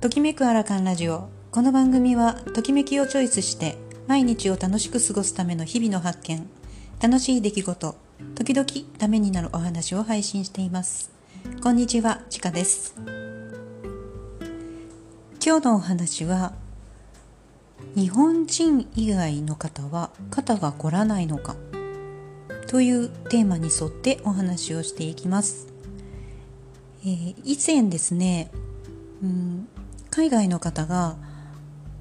ときめくアラカンラジオ。この番組はときめきをチョイスして毎日を楽しく過ごすための日々の発見。楽しい出来事時々ためになるお話を配信しています。こんにちはちかです。今日のお話は日本人以外の方は肩が凝らないのかというテーマに沿ってお話をしていきます、えー、以前ですね、うん、海外の方が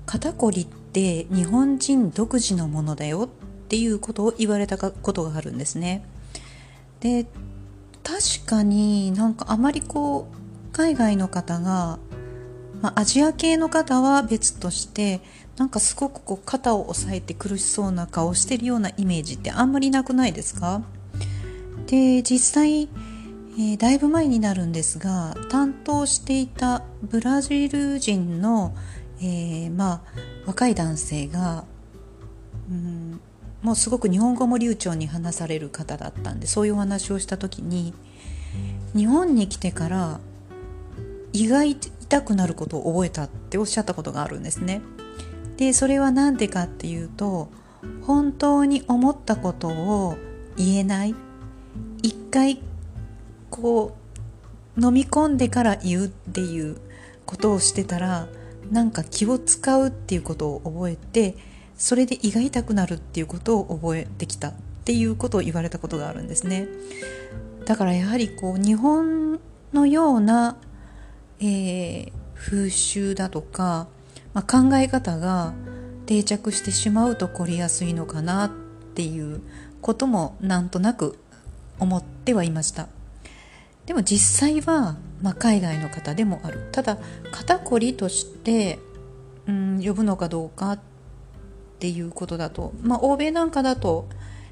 肩こりって日本人独自のものだよっていうことを言われたことがあるんですね。で確かになんかあまりこう海外の方が、まあ、アジア系の方は別としてなんかすごくこう肩を押さえて苦しそうな顔してるようなイメージってあんまりなくないですか？で実際、えー、だいぶ前になるんですが担当していたブラジル人の、えー、まあ、若い男性が、うん、もうすごく日本語も流暢に話される方だったんでそういうお話をした時に日本に来てから胃が痛くなることを覚えたっておっしゃったことがあるんですね。でそれは何でかっていうと本当に思ったことを言えない一回こう飲み込んでから言うっていうことをしてたらなんか気を使うっていうことを覚えてそれで胃が痛くなるっていうことを覚えてきたっていうことを言われたことがあるんですね。だからやはりこう日本のような、えー、風習だとかまあ、考え方が定着してしまうと凝りやすいのかなっていうこともなんとなく思ってはいました。でも実際は、まあ、海外の方でもある。ただ肩こりとして、うん、呼ぶのかどうかっていうことだと、まあ、欧米なんかだと、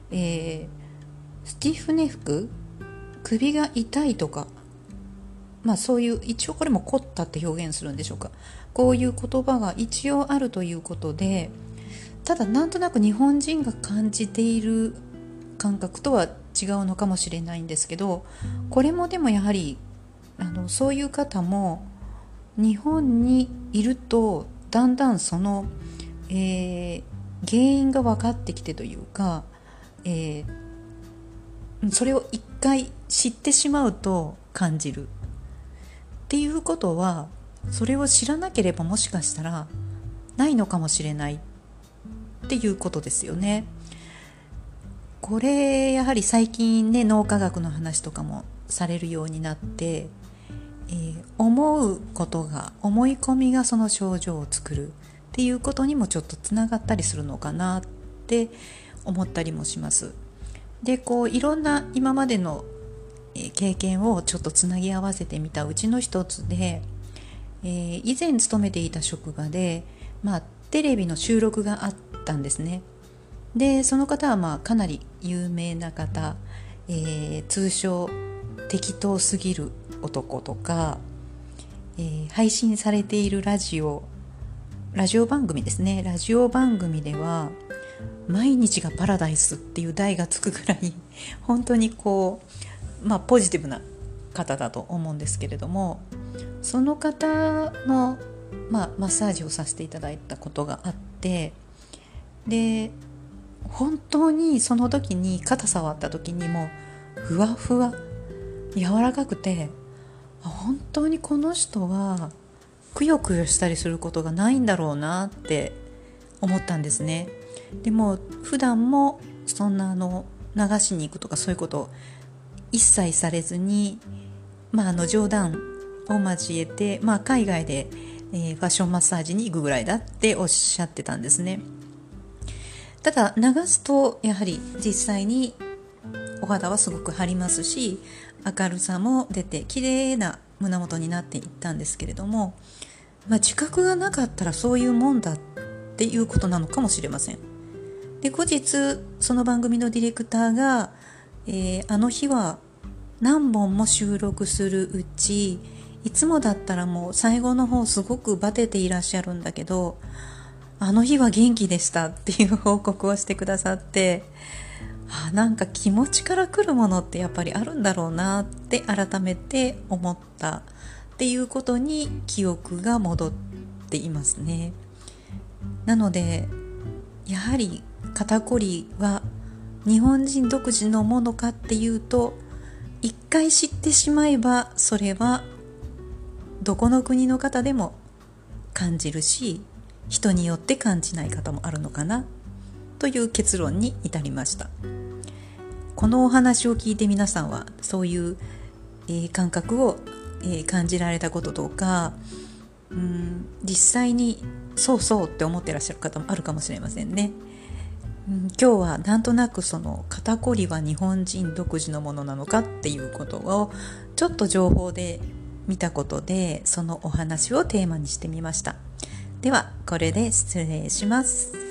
えー、スティフネ服首が痛いとかまあそういう一応これも凝ったって表現するんでしょうか。こういう言葉が一応あるということでただなんとなく日本人が感じている感覚とは違うのかもしれないんですけどこれもでもやはりあのそういう方も日本にいるとだんだんその、えー、原因が分かってきてというか、えー、それを一回知ってしまうと感じるっていうことはそれを知らなければもしかしたらないのかもしれないっていうことですよね。これやはり最近ね脳科学の話とかもされるようになって、えー、思うことが思い込みがその症状を作るっていうことにもちょっとつながったりするのかなって思ったりもします。でこういろんな今までの経験をちょっとつなぎ合わせてみたうちの一つで、えー、以前勤めていた職場で、まあ、テレビの収録があったんですね。でその方はまあかなり有名な方、えー、通称適当すぎる男とか、えー、配信されているラジオラジオ番組ですね。ラジオ番組では毎日がパラダイスっていう題がつくぐらい本当にこうまあ、ポジティブな方だと思うんですけれどもその方の、まあ、マッサージをさせていただいたことがあってで本当にその時に肩触った時にもふわふわ柔らかくて本当にこの人はくよくよしたりすることがないんだろうなって思ったんですね。でも普段もそんなあの流しに行くとかそういうこと一切されずに、まあ、あの冗談を交えて、まあ、海外で、え、ファッションマッサージに行くぐらいだっておっしゃってたんですね。ただ流すとやはり実際にお肌はすごく張りますし明るさも出て綺麗な胸元になっていったんですけれども、まあ、自覚がなかったらそういうもんだっていうことなのかもしれません。で後日その番組のディレクターがえー、あの日は何本も収録するうちいつもだったらもう最後の方すごくバテていらっしゃるんだけどあの日は元気でしたっていう報告をしてくださってあなんか気持ちから来るものってやっぱりあるんだろうなって改めて思ったっていうことに記憶が戻っていますね。なのでやはり肩こりは日本人独自のものかっていうと一回知ってしまえばそれはどこの国の方でも感じるし人によって感じない方もあるのかなという結論に至りましたこのお話を聞いて皆さんはそういう、えー、感覚を、えー、感じられたこととかうん実際にそうそうって思ってらっしゃる方もあるかもしれませんね。うん、今日はなんとなくその肩こりは日本人独自のものなのかっていうことをちょっと情報で見たことでそのお話をテーマにしてみました。ではこれで失礼します。